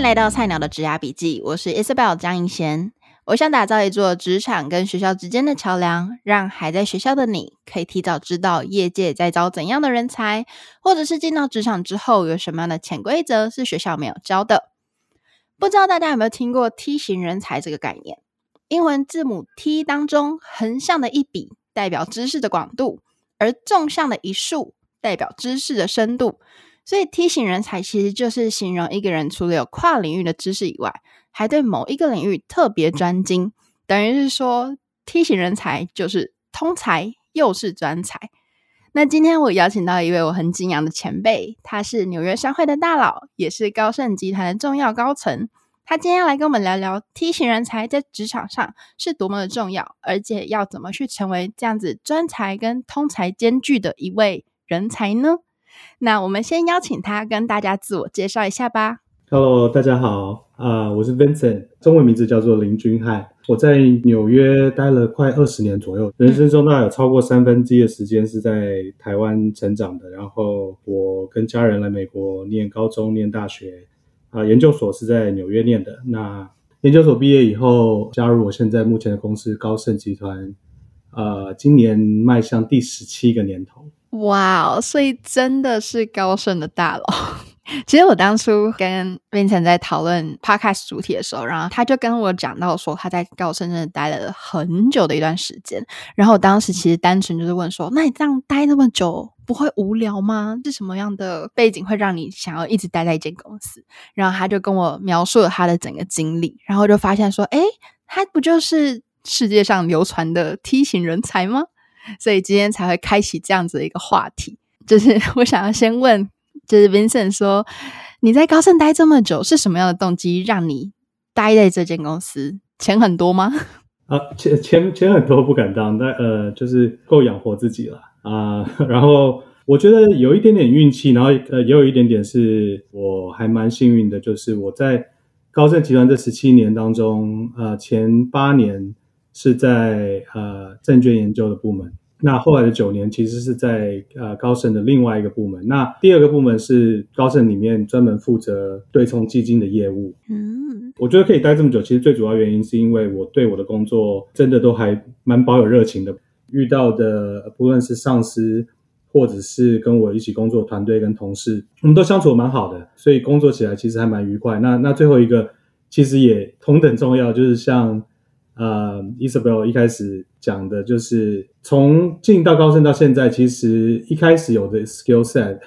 迎来到菜鸟的职涯笔记，我是 Isabel 张银贤。我想打造一座职场跟学校之间的桥梁，让还在学校的你可以提早知道业界在招怎样的人才，或者是进到职场之后有什么样的潜规则是学校没有教的。不知道大家有没有听过 T 型人才这个概念？英文字母 T 当中横向的一笔代表知识的广度，而纵向的一竖代表知识的深度。所以梯形人才其实就是形容一个人除了有跨领域的知识以外，还对某一个领域特别专精。等于是说梯形人才就是通才又是专才。那今天我邀请到一位我很敬仰的前辈，他是纽约商会的大佬，也是高盛集团的重要高层。他今天要来跟我们聊聊梯形人才在职场上是多么的重要，而且要怎么去成为这样子专才跟通才兼具的一位人才呢？那我们先邀请他跟大家自我介绍一下吧。Hello，大家好，啊、我是 Vincent，中文名字叫做林君翰。我在纽约待了快二十年左右，人生中大概有超过三分之一的时间是在台湾成长的。然后我跟家人来美国念高中、念大学，啊，研究所是在纽约念的。那研究所毕业以后，加入我现在目前的公司高盛集团，呃，今年迈向第十七个年头。哇哦，所以真的是高盛的大佬。其实我当初跟 Vincent 在讨论 Podcast 主题的时候，然后他就跟我讲到说他在高盛真的待了很久的一段时间。然后我当时其实单纯就是问说：“那你这样待那么久，不会无聊吗？是什么样的背景会让你想要一直待在一间公司？”然后他就跟我描述了他的整个经历，然后就发现说：“诶，他不就是世界上流传的 T 型人才吗？”所以今天才会开启这样子的一个话题，就是 我想要先问，就是 Vincent 说，你在高盛待这么久，是什么样的动机让你待在这间公司？钱很多吗？啊，钱钱钱很多不敢当，但呃，就是够养活自己了啊。然后我觉得有一点点运气，然后呃，也有一点点是我还蛮幸运的，就是我在高盛集团这十七年当中，呃，前八年。是在呃证券研究的部门，那后来的九年其实是在呃高盛的另外一个部门。那第二个部门是高盛里面专门负责对冲基金的业务。嗯，我觉得可以待这么久，其实最主要原因是因为我对我的工作真的都还蛮保有热情的。遇到的不论是上司或者是跟我一起工作团队跟同事，我们都相处得蛮好的，所以工作起来其实还蛮愉快。那那最后一个其实也同等重要，就是像。呃、，Isabel 一开始讲的就是从进到高盛到现在，其实一开始有的 skill set，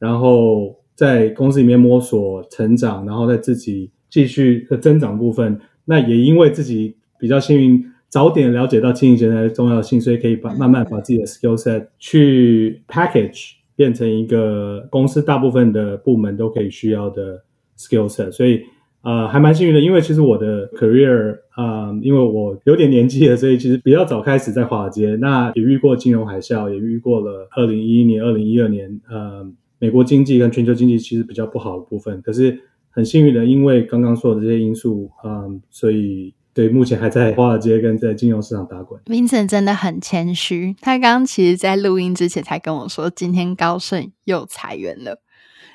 然后在公司里面摸索成长，然后再自己继续的增长部分。那也因为自己比较幸运，早点了解到经营人才的重要性，所以可以把慢慢把自己的 skill set 去 package 变成一个公司大部分的部门都可以需要的 skill set，所以。呃，还蛮幸运的，因为其实我的 career，呃，因为我有点年纪了，所以其实比较早开始在华尔街。那也遇过金融海啸，也遇过了二零一一年、二零一二年，呃，美国经济跟全球经济其实比较不好的部分。可是很幸运的，因为刚刚说的这些因素，嗯、所以对目前还在华尔街跟在金融市场打滚。Vincent 真的很谦虚，他刚刚其实在录音之前才跟我说，今天高盛又裁员了。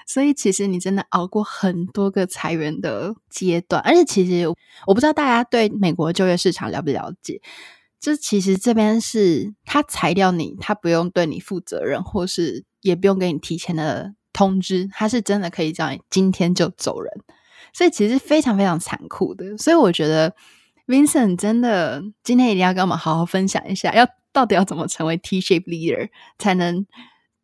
所以其实你真的熬过很多个裁员的阶段，而且其实我不知道大家对美国就业市场了不了解，就其实这边是他裁掉你，他不用对你负责任，或是也不用给你提前的通知，他是真的可以叫你今天就走人，所以其实非常非常残酷的。所以我觉得 Vincent 真的今天一定要跟我们好好分享一下，要到底要怎么成为 T-shape leader 才能。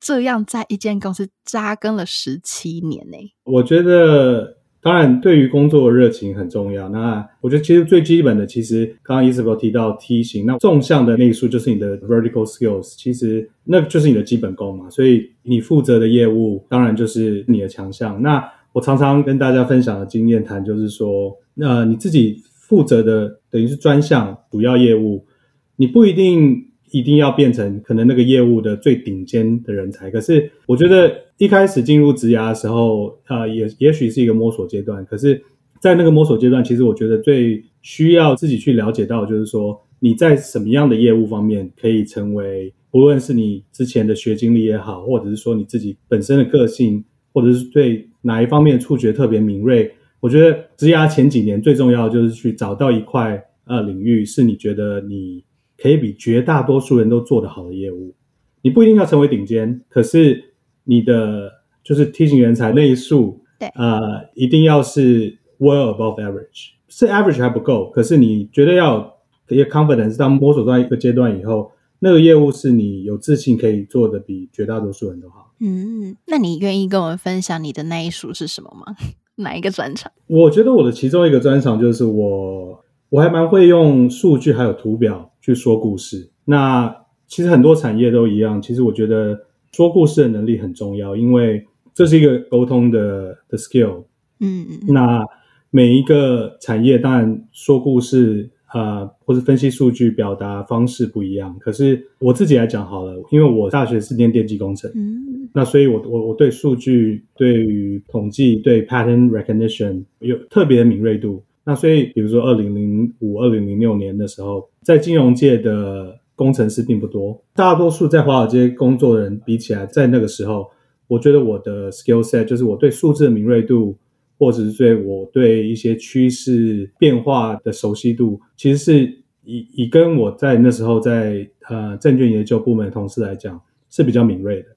这样在一间公司扎根了十七年呢？我觉得，当然对于工作的热情很重要。那我觉得其实最基本的，其实刚刚 Isabel 提到梯形，那纵向的那一束就是你的 vertical skills，其实那就是你的基本功嘛。所以你负责的业务，当然就是你的强项。那我常常跟大家分享的经验谈，就是说，那你自己负责的等于是专项主要业务，你不一定。一定要变成可能那个业务的最顶尖的人才。可是我觉得一开始进入职涯的时候，呃，也也许是一个摸索阶段。可是，在那个摸索阶段，其实我觉得最需要自己去了解到，就是说你在什么样的业务方面可以成为，不论是你之前的学经历也好，或者是说你自己本身的个性，或者是对哪一方面触觉特别敏锐，我觉得职涯前几年最重要的就是去找到一块呃领域，是你觉得你可以比绝大多数人都做得好的业务。你不一定要成为顶尖，可是你的就是梯形人才那一数，对，呃，一定要是 well above average，是 average 还不够，可是你绝对要一个 confidence，当摸索到一个阶段以后，那个业务是你有自信可以做的比绝大多数人都好。嗯，那你愿意跟我们分享你的那一束是什么吗？哪一个专场？我觉得我的其中一个专场就是我，我还蛮会用数据还有图表去说故事。那其实很多产业都一样。其实我觉得说故事的能力很重要，因为这是一个沟通的的 skill。嗯嗯。那每一个产业当然说故事啊、呃，或是分析数据表达方式不一样。可是我自己来讲好了，因为我大学是念电机工程。嗯。那所以我我我对数据、对于统计、对 pattern recognition 有特别的敏锐度。那所以比如说二零零五、二零零六年的时候，在金融界的。工程师并不多，大多数在华尔街工作的人比起来，在那个时候，我觉得我的 skill set 就是我对数字的敏锐度，或者是对我对一些趋势变化的熟悉度，其实是以以跟我在那时候在呃证券研究部门的同事来讲是比较敏锐的。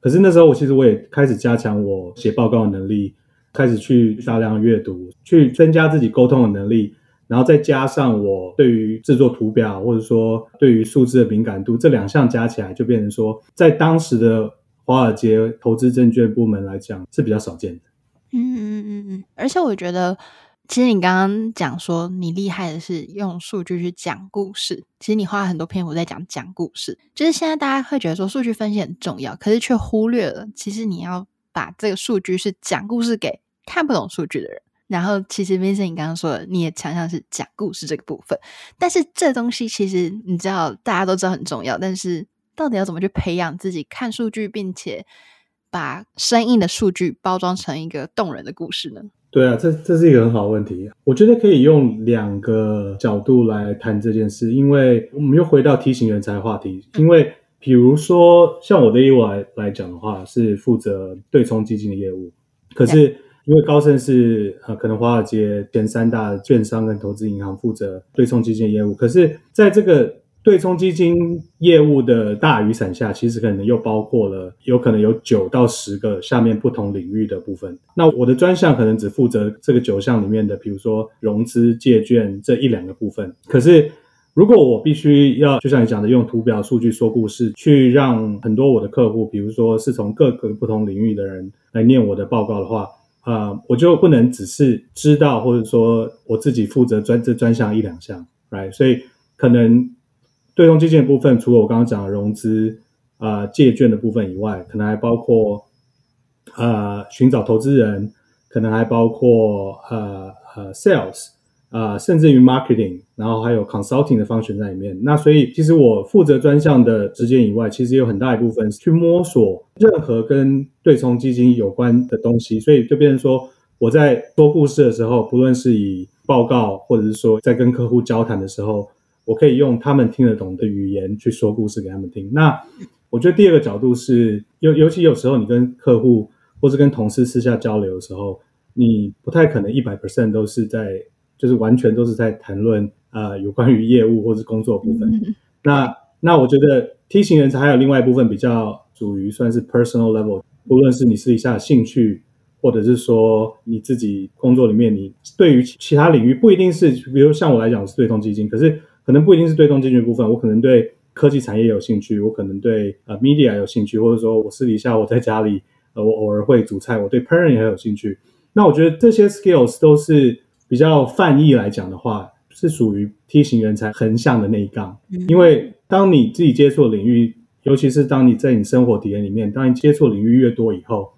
可是那时候我其实我也开始加强我写报告的能力，开始去大量阅读，去增加自己沟通的能力。然后再加上我对于制作图表，或者说对于数字的敏感度，这两项加起来就变成说，在当时的华尔街投资证券部门来讲是比较少见的。嗯嗯嗯嗯，而且我觉得，其实你刚刚讲说你厉害的是用数据去讲故事，其实你花了很多篇幅在讲讲故事。就是现在大家会觉得说数据分析很重要，可是却忽略了，其实你要把这个数据是讲故事给看不懂数据的人。然后，其实 Vincent，你刚刚说的，你也强项是讲故事这个部分。但是这东西其实你知道，大家都知道很重要。但是到底要怎么去培养自己看数据，并且把生硬的数据包装成一个动人的故事呢？对啊，这这是一个很好的问题。我觉得可以用两个角度来谈这件事，因为我们又回到 T 型人才的话题。因为比如说，像我的业务来来讲的话，是负责对冲基金的业务，可是。因为高盛是呃，可能华尔街前三大券商跟投资银行负责对冲基金业务，可是在这个对冲基金业务的大雨伞下，其实可能又包括了有可能有九到十个下面不同领域的部分。那我的专项可能只负责这个九项里面的，比如说融资借券这一两个部分。可是如果我必须要，就像你讲的，用图表数据说故事，去让很多我的客户，比如说是从各个不同领域的人来念我的报告的话。啊、我就不能只是知道，或者说我自己负责专这专项一两项，right？所以可能对冲基金的部分，除了我刚刚讲的融资啊、借券的部分以外，可能还包括啊寻找投资人，可能还包括啊啊 sales。啊、甚至于 marketing，然后还有 consulting 的 function 在里面。那所以，其实我负责专项的时间以外，其实有很大一部分是去摸索任何跟对冲基金有关的东西。所以就变成说，我在说故事的时候，不论是以报告，或者是说在跟客户交谈的时候，我可以用他们听得懂的语言去说故事给他们听。那我觉得第二个角度是，尤尤其有时候你跟客户或是跟同事私下交流的时候，你不太可能一百 percent 都是在。就是完全都是在谈论啊、呃，有关于业务或是工作部分。嗯、那那我觉得 T 型人才还有另外一部分比较属于算是 personal level，无论是你私底下的兴趣，或者是说你自己工作里面，你对于其他领域不一定是，比如像我来讲我是对冲基金，可是可能不一定是对冲基金的部分，我可能对科技产业有兴趣，我可能对呃 media 有兴趣，或者说我私底下我在家里呃我偶尔会煮菜，我对 parenting 很有兴趣。那我觉得这些 skills 都是。比较泛义来讲的话，是属于 T 型人才横向的那一杠。因为当你自己接触领域，尤其是当你在你生活体验里面，当你接触领域越多以后，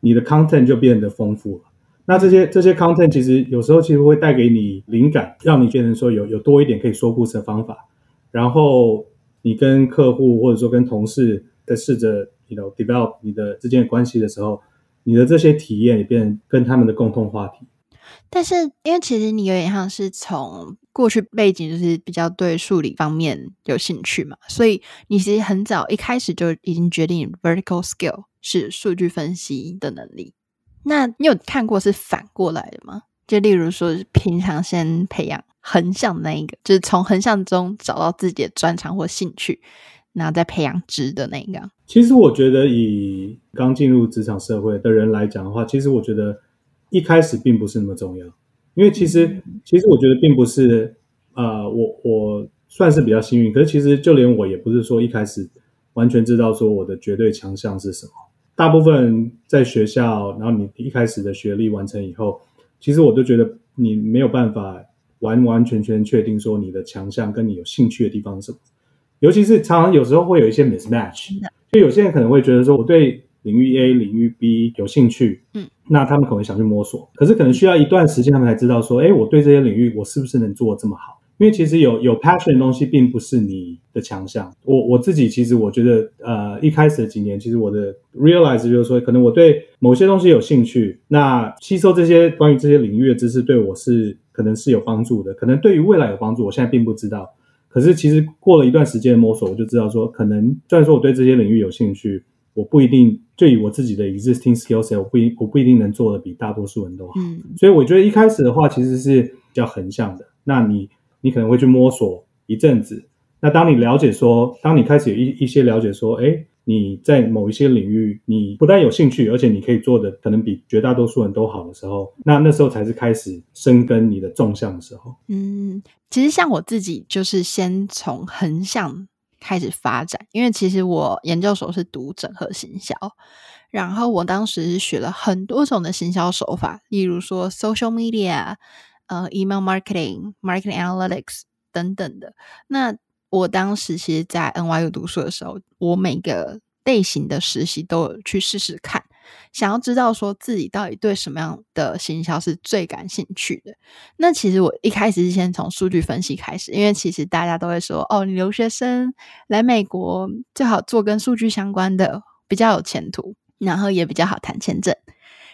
你的 content 就变得丰富了。那这些这些 content 其实有时候其实会带给你灵感，让你变成说有有多一点可以说故事的方法。然后你跟客户或者说跟同事在试着，you know develop 你的之间的关系的时候，你的这些体验也变跟他们的共同话题。但是，因为其实你有点像是从过去背景就是比较对数理方面有兴趣嘛，所以你其实很早一开始就已经决定 vertical skill 是数据分析的能力。那你有看过是反过来的吗？就例如说，平常先培养横向那一个，就是从横向中找到自己的专长或兴趣，然后再培养直的那一个。其实我觉得，以刚进入职场社会的人来讲的话，其实我觉得一开始并不是那么重要，因为其实，其实我觉得并不是，呃，我我算是比较幸运，可是其实就连我也不是说一开始完全知道说我的绝对强项是什么。大部分人在学校，然后你一开始的学历完成以后。其实我都觉得你没有办法完完全全确定说你的强项跟你有兴趣的地方是什么，尤其是常常有时候会有一些 mismatch，就有些人可能会觉得说我对领域 A、领域 B 有兴趣，嗯，那他们可能想去摸索，可是可能需要一段时间他们才知道说，哎，我对这些领域我是不是能做得这么好。因为其实有有 passion 的东西并不是你的强项。我我自己其实我觉得，呃，一开始的几年，其实我的 realize 就是说，可能我对某些东西有兴趣，那吸收这些关于这些领域的知识，对我是可能是有帮助的，可能对于未来有帮助。我现在并不知道，可是其实过了一段时间的摸索，我就知道说，可能虽然说我对这些领域有兴趣，我不一定就以我自己的 existing skill set，我不一我不一定能做的比大多数人都好。嗯，所以我觉得一开始的话，其实是比较横向的。那你。你可能会去摸索一阵子，那当你了解说，当你开始有一一些了解说，诶，你在某一些领域，你不但有兴趣，而且你可以做的可能比绝大多数人都好的时候，那那时候才是开始深耕你的纵向的时候。嗯，其实像我自己就是先从横向开始发展，因为其实我研究所是读整合行销，然后我当时是学了很多种的行销手法，例如说 social media。呃，email marketing、marketing analytics 等等的。那我当时其实，在 NYU 读书的时候，我每个类型的实习都有去试试看，想要知道说自己到底对什么样的行销是最感兴趣的。那其实我一开始是先从数据分析开始，因为其实大家都会说，哦，你留学生来美国最好做跟数据相关的，比较有前途，然后也比较好谈签证。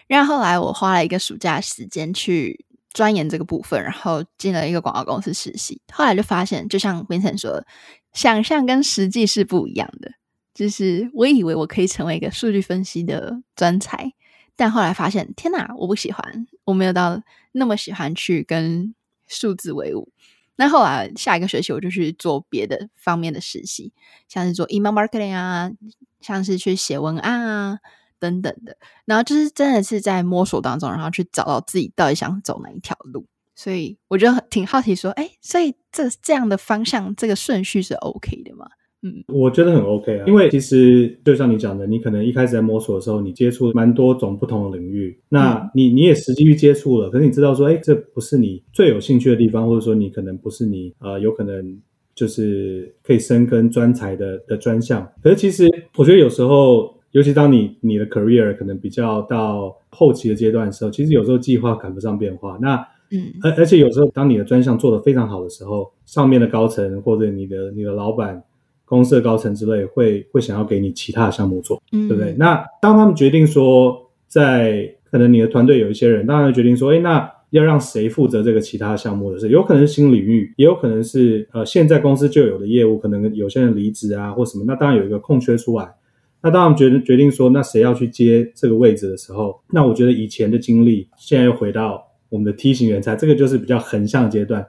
然后后来我花了一个暑假时间去。钻研这个部分，然后进了一个广告公司实习。后来就发现，就像 Vincent 说，想象跟实际是不一样的。就是我以为我可以成为一个数据分析的专才，但后来发现，天哪，我不喜欢，我没有到那么喜欢去跟数字为伍。那后来下一个学期，我就去做别的方面的实习，像是做 email marketing 啊，像是去写文案啊。等等的，然后就是真的是在摸索当中，然后去找到自己到底想走哪一条路。所以我觉得挺好奇，说，哎，所以这这样的方向，这个顺序是 OK 的吗？嗯，我觉得很 OK 啊，因为其实就像你讲的，你可能一开始在摸索的时候，你接触蛮多种不同的领域，那你你也实际去接触了，可是你知道说，哎，这不是你最有兴趣的地方，或者说你可能不是你呃，有可能就是可以深耕专才的的专项。可是其实我觉得有时候。尤其当你你的 career 可能比较到后期的阶段的时候，其实有时候计划赶不上变化。那嗯，而而且有时候当你的专项做得非常好的时候，上面的高层或者你的你的老板、公司的高层之类会会想要给你其他的项目做，嗯，对不对？那当他们决定说，在可能你的团队有一些人，当然决定说，哎，那要让谁负责这个其他的项目的时候，有可能是新领域，也有可能是呃现在公司就有的业务，可能有些人离职啊或什么，那当然有一个空缺出来。那当然决决定说，那谁要去接这个位置的时候，那我觉得以前的经历，现在又回到我们的梯形人才，这个就是比较横向阶段。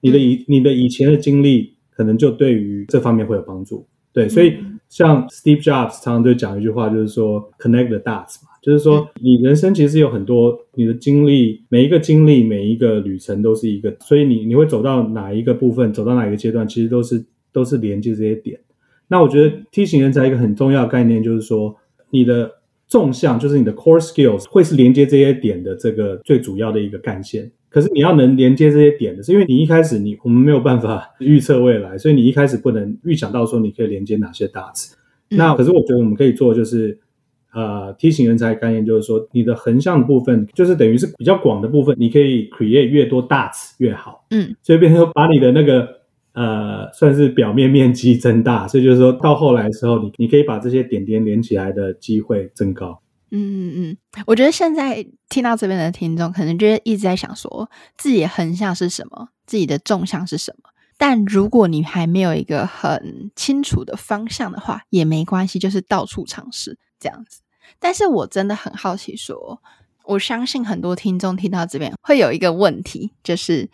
你的以你的以前的经历，可能就对于这方面会有帮助。对，所以像 Steve Jobs 常常就讲一句话，就是说 Connect the dots 嘛，就是说你人生其实有很多你的经历，每一个经历每一个旅程都是一个，所以你你会走到哪一个部分，走到哪一个阶段，其实都是都是连接这些点。那我觉得 T 型人才一个很重要的概念就是说，你的纵向就是你的 core skills 会是连接这些点的这个最主要的一个干线。可是你要能连接这些点的，是因为你一开始你我们没有办法预测未来，所以你一开始不能预想到说你可以连接哪些 dots。那可是我觉得我们可以做就是，呃，T 型人才概念就是说，你的横向的部分就是等于是比较广的部分，你可以 create 越多 dots 越好。嗯，所以变成说把你的那个。呃，算是表面面积增大，所以就是说到后来的时候，你你可以把这些点点连起来的机会增高。嗯嗯嗯，我觉得现在听到这边的听众，可能就一直在想说，自己的横向是什么，自己的纵向是什么。但如果你还没有一个很清楚的方向的话，也没关系，就是到处尝试这样子。但是我真的很好奇说，我相信很多听众听到这边会有一个问题，就是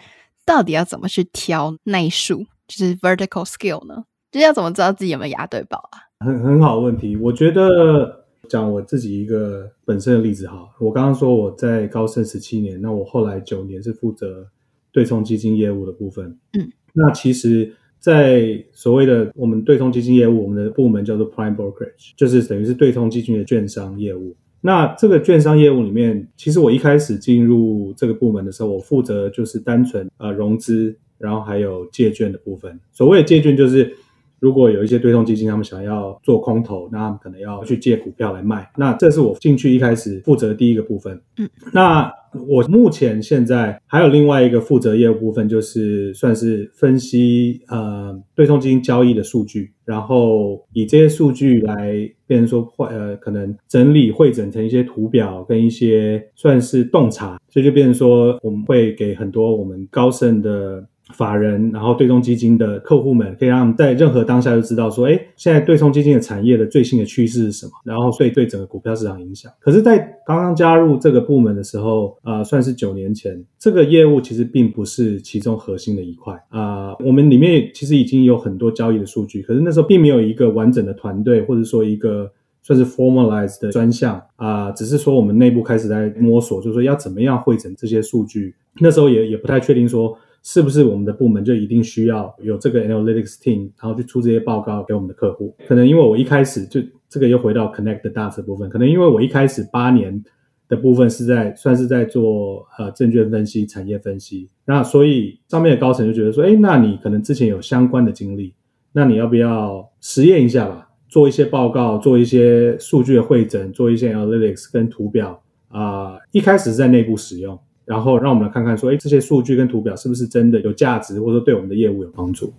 到底要怎么去挑内数，就是 vertical skill 呢？就要怎么知道自己有没有押对宝啊？很很好的问题，我觉得讲我自己一个本身的例子哈。我刚刚说我在高盛十七年，那我后来九年是负责对冲基金业务的部分。嗯，那其实，在所谓的我们对冲基金业务，我们的部门叫做 Prime Brokerage，就是等于是对冲基金的券商业务。那这个券商业务里面，其实我一开始进入这个部门的时候，我负责就是单纯呃融资，然后还有借券的部分。所谓的借券就是。如果有一些对冲基金，他们想要做空头，那他们可能要去借股票来卖。那这是我进去一开始负责的第一个部分。嗯，那我目前现在还有另外一个负责业务部分，就是算是分析呃对冲基金交易的数据，然后以这些数据来变成说呃可能整理汇整成一些图表跟一些算是洞察，所以就变成说我们会给很多我们高盛的。法人，然后对冲基金的客户们，可以让他们在任何当下就知道说，哎，现在对冲基金的产业的最新的趋势是什么，然后所以对整个股票市场影响。可是，在刚刚加入这个部门的时候，呃，算是九年前，这个业务其实并不是其中核心的一块啊，呃。我们里面其实已经有很多交易的数据，可是那时候并没有一个完整的团队，或者说一个算是 formalized 的专项啊，呃，只是说我们内部开始在摸索，就是说要怎么样汇整这些数据。那时候也也不太确定说。是不是我们的部门就一定需要有这个 analytics team，然后去出这些报告给我们的客户？可能因为我一开始就这个又回到 connect the dots 的部分，可能因为我一开始八年的部分是在算是在做呃证券分析、产业分析，那所以上面的高层就觉得说，哎，那你可能之前有相关的经历，那你要不要实验一下吧？做一些报告，做一些数据的汇整，做一些 analytics 跟图表啊、一开始是在内部使用。然后让我们来看看说，哎，这些数据跟图表是不是真的有价值，或者说对我们的业务有帮助？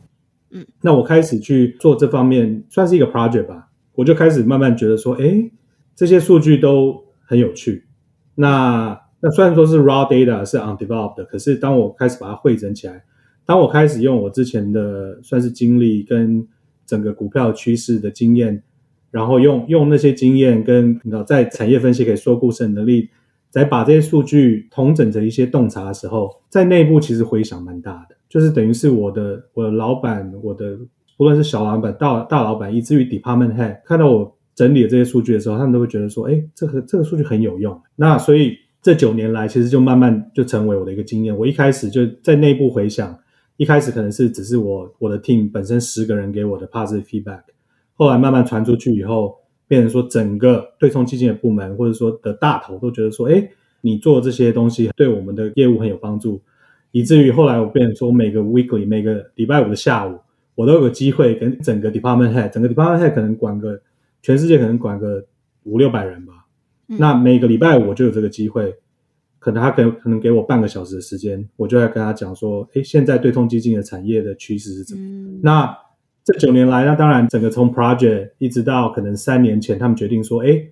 嗯，那我开始去做这方面，算是一个 project 吧。我就开始慢慢觉得说，哎，这些数据都很有趣。那那虽然说是 raw data 是 undeveloped 的，可是当我开始把它汇整起来，当我开始用我之前的算是经历跟整个股票趋势的经验，然后用用那些经验跟你知道在产业分析可以说故事的能力。在把这些数据统整成一些洞察的时候，在内部其实回响蛮大的，就是等于是我的我的老板，我的不论是小老板、大大老板，以至于 department head 看到我整理的这些数据的时候，他们都会觉得说，哎，这个这个数据很有用。那所以这九年来，其实就慢慢就成为我的一个经验。我一开始就在内部回响，一开始可能是只是我我的 team 本身十个人给我的 positive feedback，后来慢慢传出去以后。变成说，整个对冲基金的部门，或者说的大头都觉得说，哎，你做这些东西对我们的业务很有帮助，以至于后来我变成说，每个 weekly 每个礼拜五的下午，我都有个机会跟整个 department head，整个 department head 可能管个全世界可能管个五六百人吧，嗯、那每个礼拜五我就有这个机会，可能他可能可能给我半个小时的时间，我就要跟他讲说，哎，现在对冲基金的产业的趋势是怎么？嗯、那。这九年来，那当然整个从 project 一直到可能三年前，他们决定说，哎，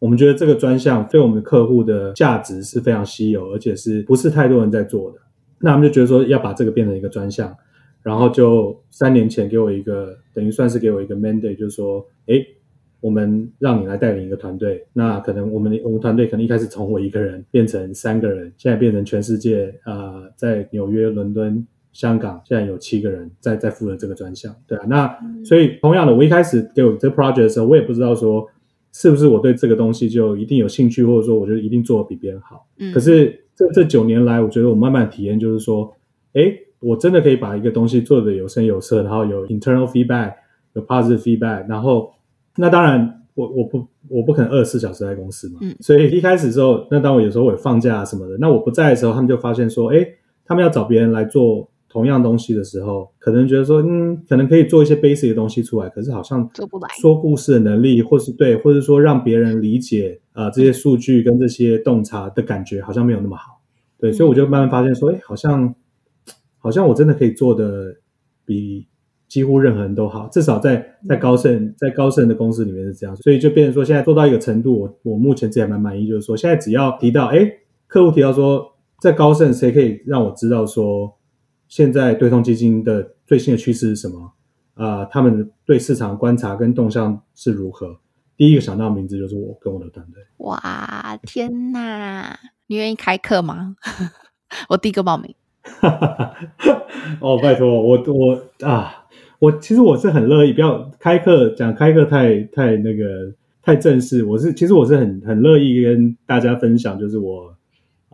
我们觉得这个专项对我们的客户的价值是非常稀有，而且是不是太多人在做的。那他们就觉得说要把这个变成一个专项，然后就三年前给我一个等于算是给我一个 mandate，就是说，哎，我们让你来带领一个团队。那可能我们我们团队可能一开始从我一个人变成三个人，现在变成全世界啊、呃，在纽约、伦敦。香港现在有七个人在在负责这个专项，对啊，那所以同样的，我一开始给我这个 project 的时候，我也不知道说是不是我对这个东西就一定有兴趣，或者说我觉得一定做的比别人好。嗯，可是这这九年来，我觉得我慢慢体验就是说，哎，我真的可以把一个东西做的有声有色，然后有 internal feedback，有 positive feedback，然后那当然我我不我不可能二十四小时在公司嘛，嗯，所以一开始的时候，那当我有时候我有放假什么的，那我不在的时候，他们就发现说，哎，他们要找别人来做。同样东西的时候，可能觉得说，嗯，可能可以做一些 basic 的东西出来，可是好像做不来。说故事的能力，或是对，或者说让别人理解啊、呃、这些数据跟这些洞察的感觉，好像没有那么好。对，所以我就慢慢发现说，哎，好像好像我真的可以做的比几乎任何人都好，至少在在高盛在高盛的公司里面是这样。所以就变成说，现在做到一个程度，我我目前自己还蛮满意，就是说，现在只要提到，哎，客户提到说，在高盛谁可以让我知道说。现在对冲基金的最新的趋势是什么？啊、呃，他们对市场观察跟动向是如何？第一个想到的名字就是我跟我的团队。哇，天哪！你愿意开课吗？我第一个报名。哦，拜托我我啊，我其实我是很乐意，不要开课讲开课太太那个太正式。我是其实我是很很乐意跟大家分享，就是我啊、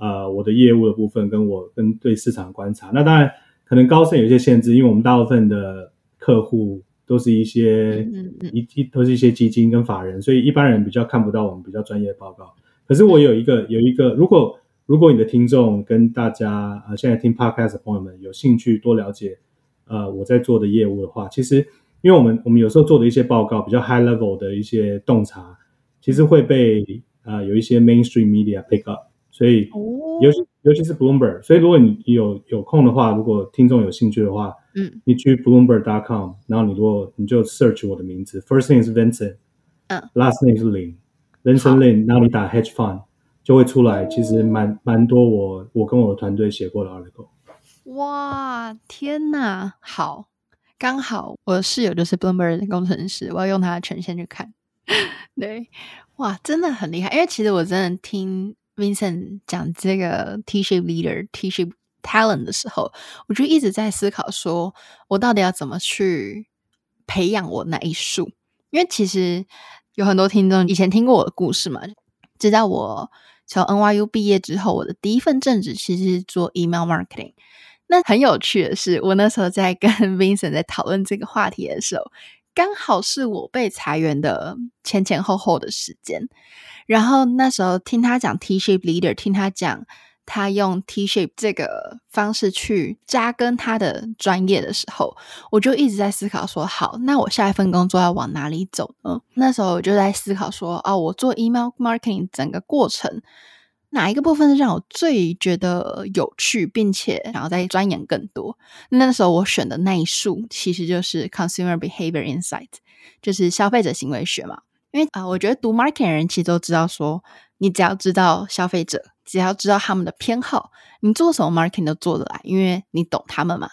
呃、我的业务的部分，跟我跟对市场观察。那当然可能高盛有一些限制，因为我们大部分的客户都是一些一一都是一些基金跟法人，所以一般人比较看不到我们比较专业的报告。可是我有一个有一个如果。如果你的听众跟大家呃现在听 Podcast 的朋友们有兴趣多了解呃我在做的业务的话，其实因为我们我们有时候做的一些报告比较 high level 的一些洞察，其实会被呃有一些 mainstream media pick up，所以尤其尤其是 Bloomberg，所以如果你有有空的话，如果听众有兴趣的话，嗯，你去 Bloomberg.com，然后你如果你就 search 我的名字，first name 是 Vincent，嗯，last name 是 Lin，Vincent Lin，然后你打 hedge fund。就会出来，其实蛮蛮多我我跟我的团队写过的 article。哇，天哪！好，刚好我的室友就是 Bloomberg 的工程师，我要用他的权限去看。对，哇，真的很厉害。因为其实我真的听 Vincent 讲这个 T-shaped leader、T-shaped talent 的时候，我就一直在思考，说我到底要怎么去培养我那一束？因为其实有很多听众以前听过我的故事嘛，知道我。从 NYU 毕业之后，我的第一份正职其实是做 email marketing。那很有趣的是，我那时候在跟 Vincent 在讨论这个话题的时候，刚好是我被裁员的前前后后的时间。然后那时候听他讲 T shape leader，听他讲。他用 T-shape 这个方式去扎根他的专业的时候，我就一直在思考说：好，那我下一份工作要往哪里走呢？那时候我就在思考说：哦，我做 email marketing 整个过程，哪一个部分是让我最觉得有趣，并且想要再钻研更多？那时候我选的那一束其实就是 consumer behavior insight，就是消费者行为学嘛。因为啊、我觉得读 marketing 人其实都知道说，你只要知道消费者。只要知道他们的偏好，你做什么 marketing 都做得来，因为你懂他们嘛。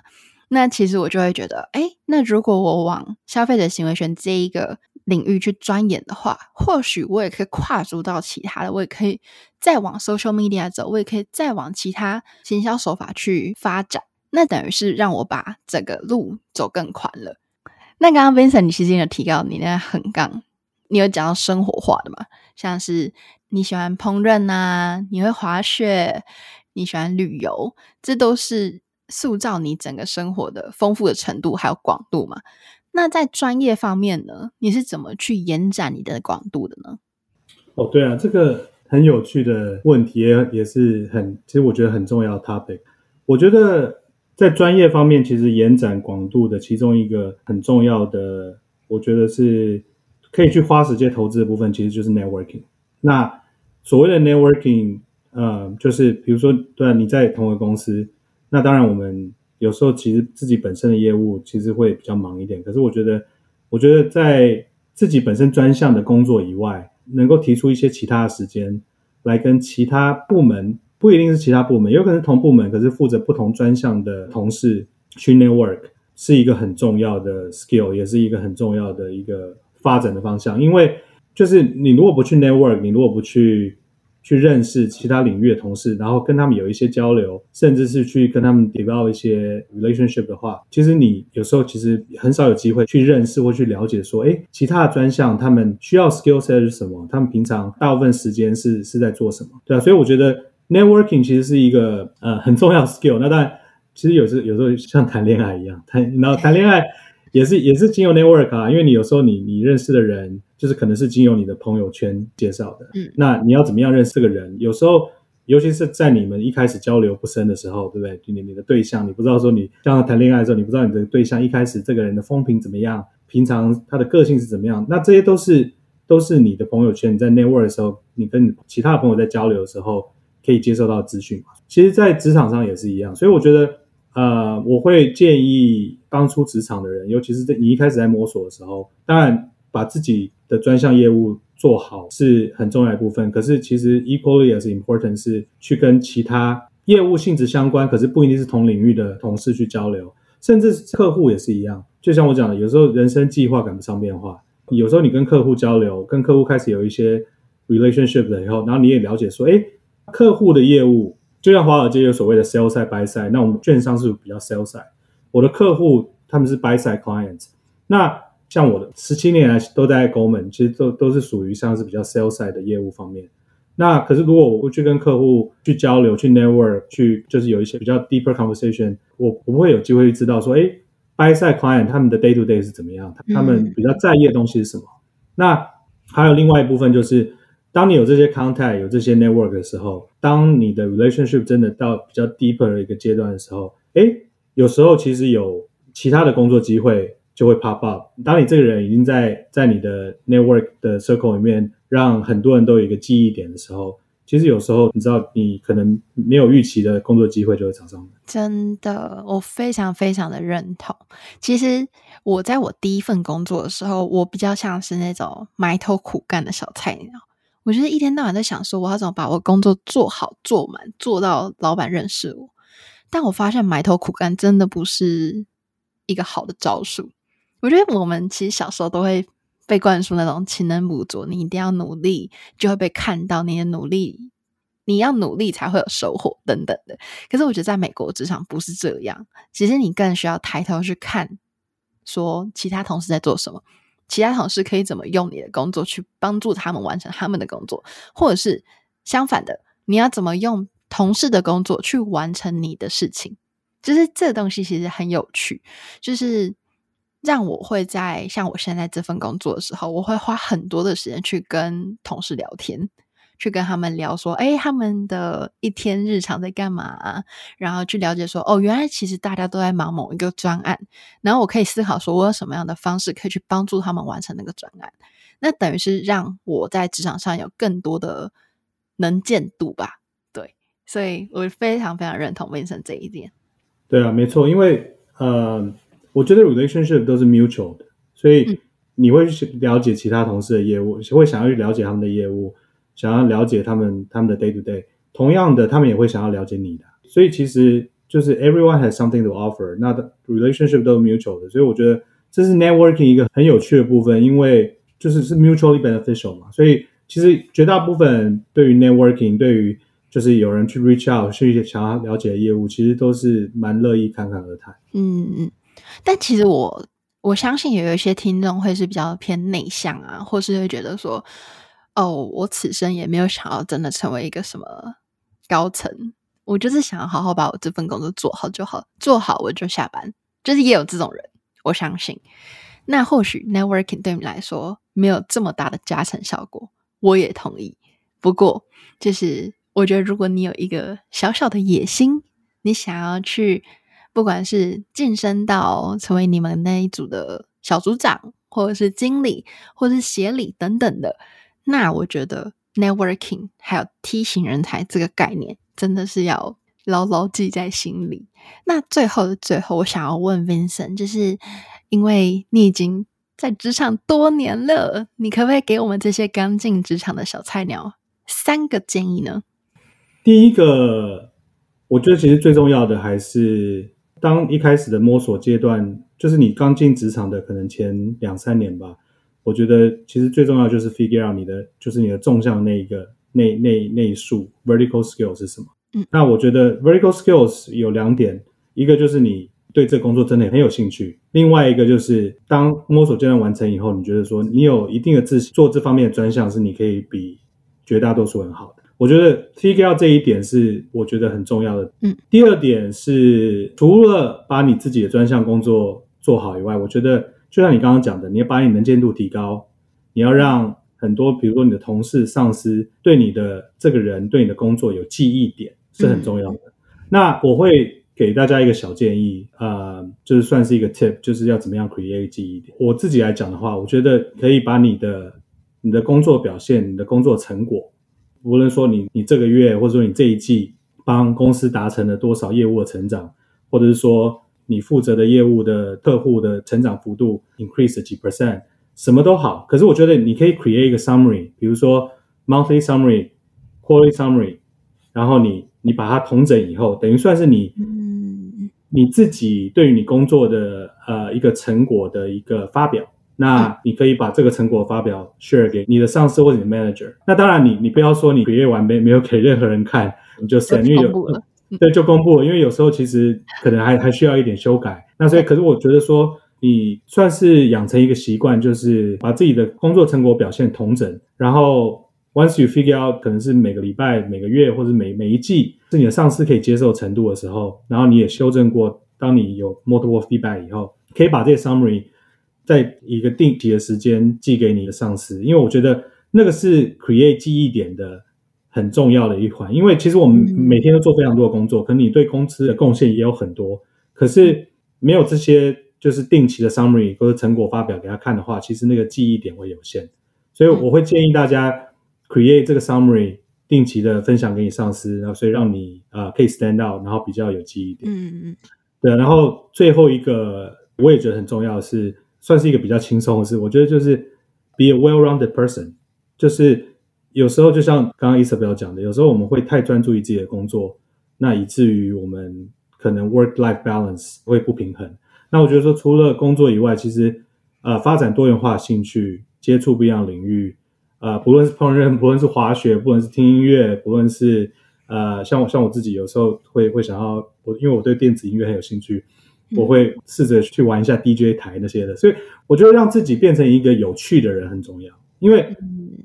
那其实我就会觉得，哎，那如果我往消费者行为学这一个领域去钻研的话，或许我也可以跨足到其他的，我也可以再往 social media 走，我也可以再往其他行销手法去发展。那等于是让我把整个路走更宽了。那刚刚 Vincent 你其实有提到你那横杠，你有讲到生活化的嘛，像是。你喜欢烹饪啊？你会滑雪？你喜欢旅游？这都是塑造你整个生活的丰富的程度还有广度嘛？那在专业方面呢？你是怎么去延展你的广度的呢？哦，对啊，这个很有趣的问题，也也是很，其实我觉得很重要的 topic。我觉得在专业方面，其实延展广度的其中一个很重要的，我觉得是可以去花时间投资的部分，其实就是 networking。那所谓的 networking，呃，就是比如说，对，你在同一个公司，那当然我们有时候其实自己本身的业务其实会比较忙一点。可是我觉得，我觉得在自己本身专项的工作以外，能够提出一些其他的时间来跟其他部门，不一定是其他部门，有可能是同部门，可是负责不同专项的同事去 network，是一个很重要的 skill，也是一个很重要的一个发展的方向，因为。就是你如果不去 network，你如果不去去认识其他领域的同事，然后跟他们有一些交流，甚至是去跟他们 develop 一些 relationship 的话，其实你有时候其实很少有机会去认识或去了解说，诶，其他的专项他们需要 skill set 是什么？他们平常大部分时间是是在做什么？对啊，所以我觉得 networking 其实是一个呃很重要的 skill。那当然，其实有时有时候像谈恋爱一样，谈然后谈恋爱。也是也是经由 network 啊，因为你有时候你你认识的人，就是可能是经由你的朋友圈介绍的。嗯，那你要怎么样认识这个人？有时候，尤其是在你们一开始交流不深的时候，对不对？你你的对象，你不知道说你刚刚谈恋爱的时候，你不知道你的对象一开始这个人的风评怎么样，平常他的个性是怎么样？那这些都是都是你的朋友圈，你在 network 的时候，你跟其他的朋友在交流的时候可以接受到资讯嘛。其实，在职场上也是一样，所以我觉得。呃，我会建议刚出职场的人，尤其是在你一开始在摸索的时候，当然把自己的专项业务做好是很重要一部分。可是其实 equally as important 是去跟其他业务性质相关，可是不一定是同领域的同事去交流，甚至客户也是一样。就像我讲的，有时候人生计划赶不上变化，有时候你跟客户交流，跟客户开始有一些 relationship 了以后，然后你也了解说，哎，客户的业务就像华尔街有所谓的 sell side buy side，那我们券商是比较 sell side，我的客户他们是 buy side clients，那像我的十七年来都在 Goldman，其实都都是属于像是比较 sell side 的业务方面。那可是如果我不去跟客户去交流、去 network、去就是有一些比较 deeper conversation，我我不会有机会去知道说，哎，buy side client 他们的 day to day 是怎么样，他们比较在意的东西是什么。嗯、那还有另外一部分就是，当你有这些 contact、有这些 network 的时候，当你的 relationship 真的到比较 deeper 的一个阶段的时候，哎，有时候其实有其他的工作机会就会 pop up。当你这个人已经在在你的 network 的 circle 里面。让很多人都有一个记忆点的时候，其实有时候你知道，你可能没有预期的工作机会就会找上。真的，我非常非常的认同。其实我在我第一份工作的时候，我比较像是那种埋头苦干的小菜鸟。我就是一天到晚在想说，我要怎么把我工作做好、做满，做到老板认识我。但我发现埋头苦干真的不是一个好的招数。我觉得我们其实小时候都会。被灌输那种勤能补拙，你一定要努力，就会被看到你的努力，你要努力才会有收获等等的。可是我觉得在美国职场不是这样，其实你更需要抬头去看，说其他同事在做什么，其他同事可以怎么用你的工作去帮助他们完成他们的工作，或者是相反的，你要怎么用同事的工作去完成你的事情，就是这东西其实很有趣，就是。让我会在像我现在这份工作的时候，我会花很多的时间去跟同事聊天，去跟他们聊说，哎，他们的一天日常在干嘛？然后去了解说，哦，原来其实大家都在忙某一个专案，然后我可以思考说，我有什么样的方式可以去帮助他们完成那个专案？那等于是让我在职场上有更多的能见度吧？对，所以我非常非常认同 Vincent 这一点。对啊，没错，因为呃。我觉得 relationship 都是 mutual 的，所以你会去了解其他同事的业务，嗯、会想要去了解他们的业务，想要了解他们他们的 day to day。同样的，他们也会想要了解你的。所以其实就是 everyone has something to offer，那 relationship 都是 mutual 的。所以我觉得这是 networking 一个很有趣的部分，因为就是是 mutually beneficial 嘛。所以其实绝大部分对于 networking，对于就是有人去 reach out 去想要了解的业务，其实都是蛮乐意侃侃而谈。嗯嗯。但其实我我相信也有一些听众会是比较偏内向啊，或是会觉得说，哦，我此生也没有想要真的成为一个什么高层，我就是想要好好把我这份工作做好就好，做好我就下班，就是也有这种人，我相信。那或许 networking 对你来说没有这么大的加成效果，我也同意。不过，就是我觉得如果你有一个小小的野心，你想要去。不管是晋升到成为你们那一组的小组长，或者是经理，或者是协理等等的，那我觉得 networking 还有梯型人才这个概念，真的是要牢牢记在心里。那最后的最后，我想要问 Vincent，就是因为你已经在职场多年了，你可不可以给我们这些刚进职场的小菜鸟三个建议呢？第一个，我觉得其实最重要的还是。当一开始的摸索阶段，就是你刚进职场的可能前两三年吧，我觉得其实最重要就是 figure out 你的就是你的纵向那一个那那那一束 vertical skills 是什么。嗯，那我觉得 vertical skills 有两点，一个就是你对这工作真的很有兴趣，另外一个就是当摸索阶段完成以后，你觉得说你有一定的自信做这方面的专项是你可以比绝大多数人好的。我觉得 figure out 这一点是我觉得很重要的。嗯，第二点是除了把你自己的专项工作做好以外，我觉得就像你刚刚讲的，你要把你能见度提高，你要让很多比如说你的同事、上司对你的这个人、对你的工作有记忆点是很重要的。嗯，那我会给大家一个小建议，呃，就是算是一个 tip，就是要怎么样 create 记忆点。我自己来讲的话，我觉得可以把你的你的工作表现、你的工作成果。无论说你你这个月或者说你这一季帮公司达成了多少业务的成长，或者是说你负责的业务的客户的成长幅度 increase 几 percent，什么都好。可是我觉得你可以 create 一个 summary，比如说 monthly summary、quarterly summary，然后你你把它统整以后，等于算是你你自己对于你工作的呃一个成果的一个发表。那你可以把这个成果发表 share 给你的上司或者你的 manager。那当然你你不要说你 create 完没没有给任何人看，你就因为有、呃、对就公布了，因为有时候其实可能还还需要一点修改。那所以可是我觉得说你算是养成一个习惯，就是把自己的工作成果表现同整，然后。Once you figure out 可能是每个礼拜、每个月或者每每一季是你的上司可以接受程度的时候，然后你也修正过，当你有 multiple feedback 以后，可以把这些 summary 在一个定期的时间寄给你的上司，因为我觉得那个是 create 记忆点的很重要的一环。因为其实我们每天都做非常多的工作，可能你对公司的贡献也有很多，可是没有这些就是定期的 summary 或者成果发表给他看的话，其实那个记忆点会有限。所以我会建议大家。create 这个 summary，定期的分享给你上司，然后所以让你啊、呃、可以 stand out，然后比较有记忆点。嗯嗯，对。然后最后一个我也觉得很重要的是，算是一个比较轻松的事，我觉得就是 be a well-rounded person，就是有时候就像刚刚 Isabel 讲的，有时候我们会太专注于自己的工作，那以至于我们可能 work-life balance 会不平衡。那我觉得说，除了工作以外，其实呃发展多元化兴趣，接触不一样领域。呃，不论是烹饪，不论是滑雪，不论是听音乐，不论是呃，像我像我自己有时候会会想要我，因为我对电子音乐很有兴趣，我会试着去玩一下 DJ 台那些的。所以我觉得让自己变成一个有趣的人很重要，因为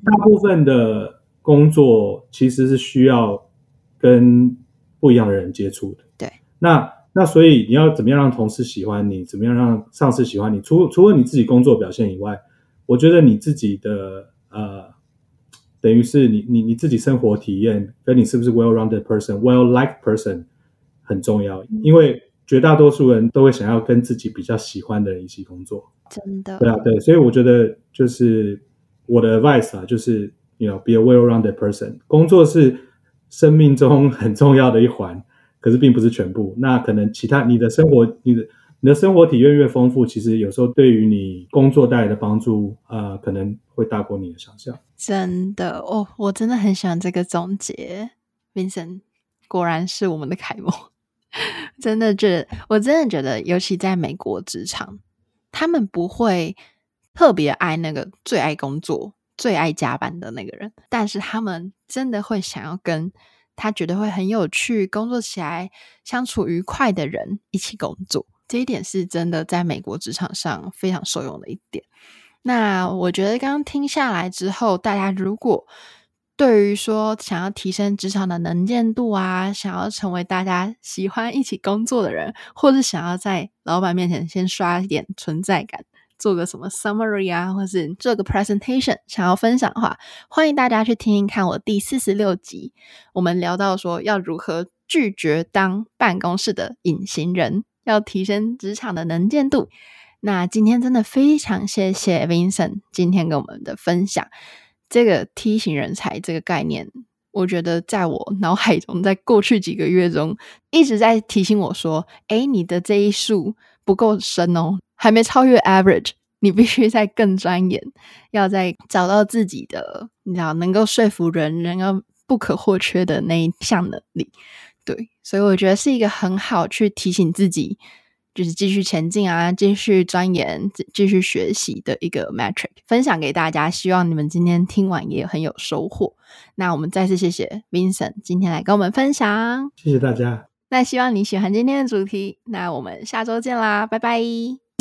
大部分的工作其实是需要跟不一样的人接触的。对，那那所以你要怎么样让同事喜欢你，怎么样让上司喜欢你？除除了你自己工作表现以外，我觉得你自己的。呃，等于是你你你自己生活体验跟你是不是 well-rounded person、well-liked person 很重要，因为绝大多数人都会想要跟自己比较喜欢的人一起工作。真的。对啊，对，所以我觉得就是我的 advice 啊，就是 you know be a well-rounded person。工作是生命中 很重要的一环，可是并不是全部。那可能其他你的生活，你的。你的生活体验越丰富，其实有时候对于你工作带来的帮助，呃，可能会大过你的想象。真的哦，我真的很喜欢这个总结，Vincent 果然是我们的楷模。真的觉得，我真的觉得，尤其在美国职场，他们不会特别爱那个最爱工作、最爱加班的那个人，但是他们真的会想要跟他觉得会很有趣、工作起来相处愉快的人一起工作。这一点是真的，在美国职场上非常受用的一点。那我觉得刚刚听下来之后，大家如果对于说想要提升职场的能见度啊，想要成为大家喜欢一起工作的人，或是想要在老板面前先刷一点存在感，做个什么 summary 啊，或是做个 presentation，想要分享的话，欢迎大家去听听看我第四十六集，我们聊到说要如何拒绝当办公室的隐形人。要提升职场的能见度。那今天真的非常谢谢 Vincent 今天跟我们的分享。这个梯形人才这个概念，我觉得在我脑海中，在过去几个月中一直在提醒我说：“诶，你的这一束不够深哦，还没超越 average，你必须再更钻研，要再找到自己的，你知道能够说服人，能够不可或缺的那一项能力。”对，所以我觉得是一个很好去提醒自己，就是继续前进啊，继续钻研，继续学习的一个 metric，分享给大家。希望你们今天听完也很有收获。那我们再次谢谢 Vincent 今天来跟我们分享，谢谢大家。那希望你喜欢今天的主题，那我们下周见啦，拜拜。